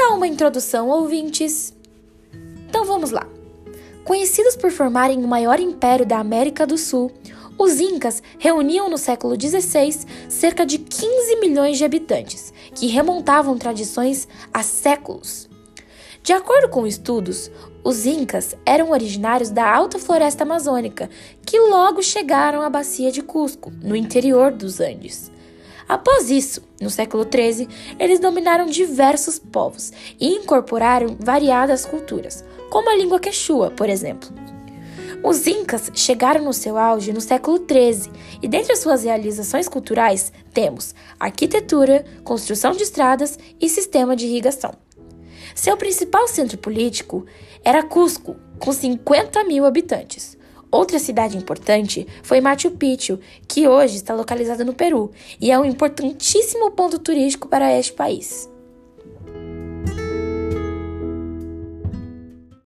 tal uma introdução, ouvintes? Então vamos lá. Conhecidos por formarem o maior império da América do Sul, os Incas reuniam no século XVI cerca de 15 milhões de habitantes, que remontavam tradições há séculos. De acordo com estudos, os Incas eram originários da alta floresta amazônica, que logo chegaram à bacia de Cusco, no interior dos Andes. Após isso, no século XIII, eles dominaram diversos povos e incorporaram variadas culturas, como a língua quechua, por exemplo. Os Incas chegaram no seu auge no século XIII e, dentre as suas realizações culturais, temos arquitetura, construção de estradas e sistema de irrigação. Seu principal centro político era Cusco, com 50 mil habitantes. Outra cidade importante foi Machu Picchu, que hoje está localizada no Peru e é um importantíssimo ponto turístico para este país.